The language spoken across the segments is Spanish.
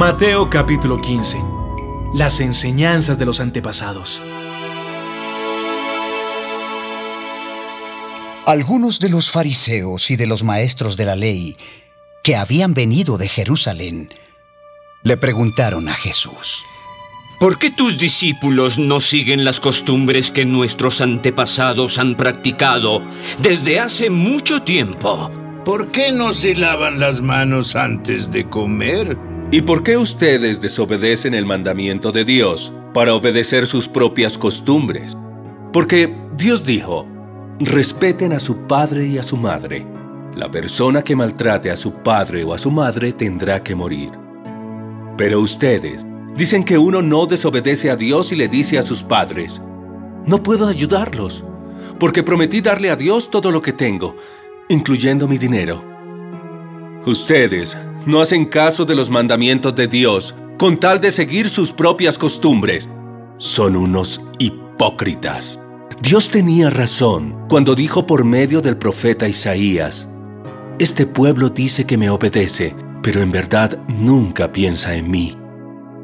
Mateo capítulo 15. Las enseñanzas de los antepasados. Algunos de los fariseos y de los maestros de la ley que habían venido de Jerusalén le preguntaron a Jesús. ¿Por qué tus discípulos no siguen las costumbres que nuestros antepasados han practicado desde hace mucho tiempo? ¿Por qué no se lavan las manos antes de comer? ¿Y por qué ustedes desobedecen el mandamiento de Dios para obedecer sus propias costumbres? Porque Dios dijo, respeten a su padre y a su madre. La persona que maltrate a su padre o a su madre tendrá que morir. Pero ustedes dicen que uno no desobedece a Dios y le dice a sus padres, no puedo ayudarlos, porque prometí darle a Dios todo lo que tengo, incluyendo mi dinero. Ustedes no hacen caso de los mandamientos de Dios con tal de seguir sus propias costumbres. Son unos hipócritas. Dios tenía razón cuando dijo por medio del profeta Isaías, Este pueblo dice que me obedece, pero en verdad nunca piensa en mí.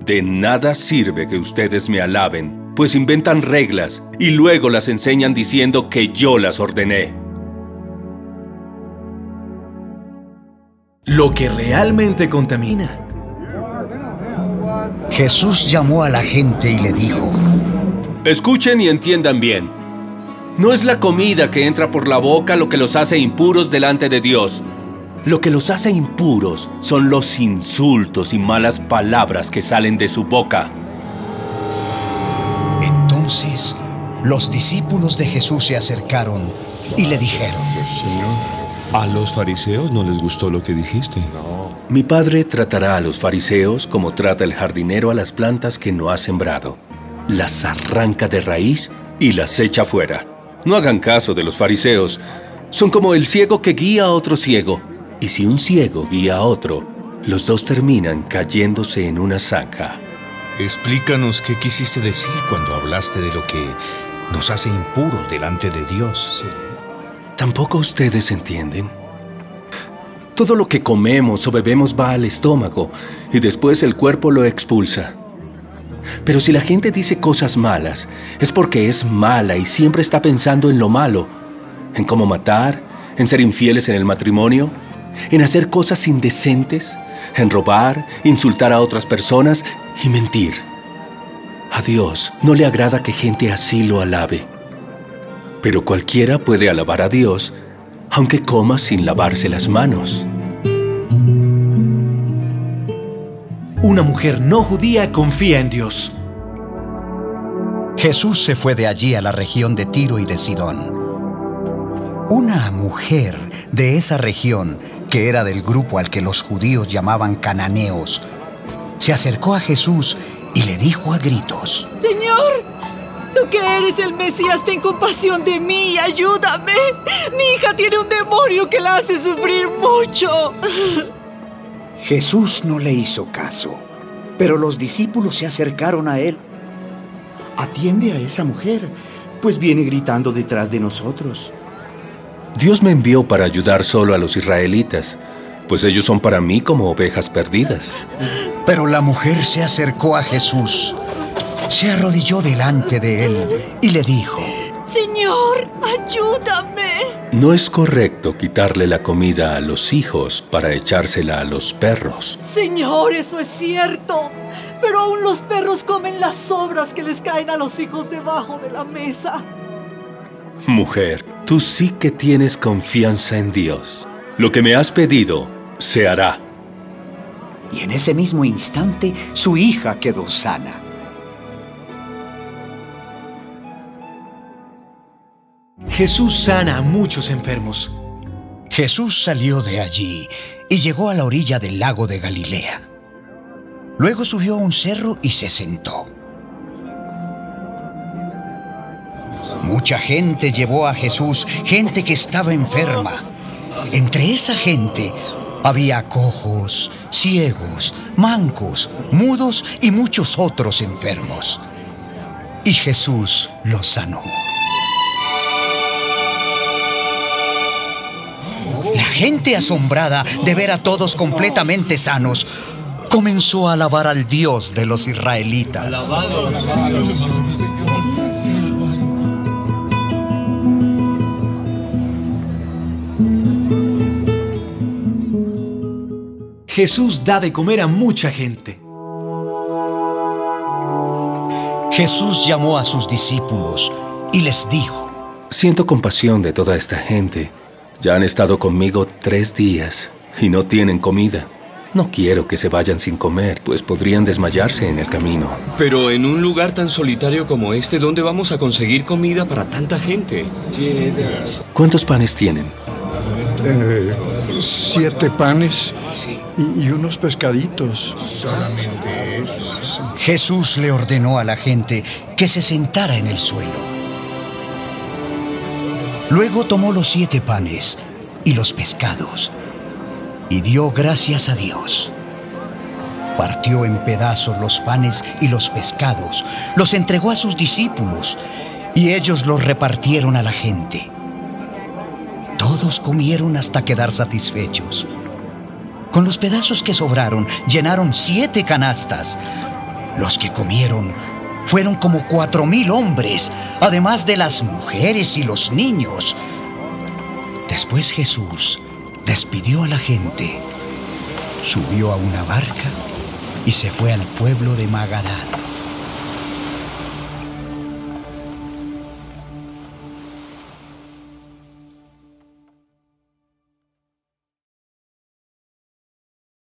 De nada sirve que ustedes me alaben, pues inventan reglas y luego las enseñan diciendo que yo las ordené. Lo que realmente contamina. Jesús llamó a la gente y le dijo, Escuchen y entiendan bien. No es la comida que entra por la boca lo que los hace impuros delante de Dios. Lo que los hace impuros son los insultos y malas palabras que salen de su boca. Entonces los discípulos de Jesús se acercaron y le dijeron, Señor, a los fariseos no les gustó lo que dijiste. Mi padre tratará a los fariseos como trata el jardinero a las plantas que no ha sembrado. Las arranca de raíz y las echa fuera. No hagan caso de los fariseos. Son como el ciego que guía a otro ciego. Y si un ciego guía a otro, los dos terminan cayéndose en una zanja. Explícanos qué quisiste decir cuando hablaste de lo que nos hace impuros delante de Dios. ¿Tampoco ustedes entienden? Todo lo que comemos o bebemos va al estómago y después el cuerpo lo expulsa. Pero si la gente dice cosas malas, es porque es mala y siempre está pensando en lo malo, en cómo matar, en ser infieles en el matrimonio, en hacer cosas indecentes, en robar, insultar a otras personas y mentir. A Dios no le agrada que gente así lo alabe. Pero cualquiera puede alabar a Dios, aunque coma sin lavarse las manos. Una mujer no judía confía en Dios. Jesús se fue de allí a la región de Tiro y de Sidón. Una mujer de esa región, que era del grupo al que los judíos llamaban cananeos, se acercó a Jesús y le dijo a gritos, Señor, Tú que eres el Mesías, ten compasión de mí y ayúdame. Mi hija tiene un demonio que la hace sufrir mucho. Jesús no le hizo caso, pero los discípulos se acercaron a él. Atiende a esa mujer, pues viene gritando detrás de nosotros. Dios me envió para ayudar solo a los israelitas, pues ellos son para mí como ovejas perdidas. Pero la mujer se acercó a Jesús se arrodilló delante de él y le dijo, Señor, ayúdame. No es correcto quitarle la comida a los hijos para echársela a los perros. Señor, eso es cierto. Pero aún los perros comen las sobras que les caen a los hijos debajo de la mesa. Mujer, tú sí que tienes confianza en Dios. Lo que me has pedido se hará. Y en ese mismo instante su hija quedó sana. Jesús sana a muchos enfermos. Jesús salió de allí y llegó a la orilla del lago de Galilea. Luego subió a un cerro y se sentó. Mucha gente llevó a Jesús, gente que estaba enferma. Entre esa gente había cojos, ciegos, mancos, mudos y muchos otros enfermos. Y Jesús los sanó. La gente asombrada de ver a todos completamente sanos comenzó a alabar al Dios de los israelitas. Jesús da de comer a mucha gente. Jesús llamó a sus discípulos y les dijo, Siento compasión de toda esta gente. Ya han estado conmigo tres días y no tienen comida. No quiero que se vayan sin comer, pues podrían desmayarse en el camino. Pero en un lugar tan solitario como este, ¿dónde vamos a conseguir comida para tanta gente? ¿Cuántos panes tienen? Eh, siete panes y, y unos pescaditos. Jesús le ordenó a la gente que se sentara en el suelo. Luego tomó los siete panes y los pescados y dio gracias a Dios. Partió en pedazos los panes y los pescados, los entregó a sus discípulos y ellos los repartieron a la gente. Todos comieron hasta quedar satisfechos. Con los pedazos que sobraron, llenaron siete canastas. Los que comieron fueron como cuatro mil hombres, además de las mujeres y los niños. Después Jesús despidió a la gente, subió a una barca y se fue al pueblo de Magadán.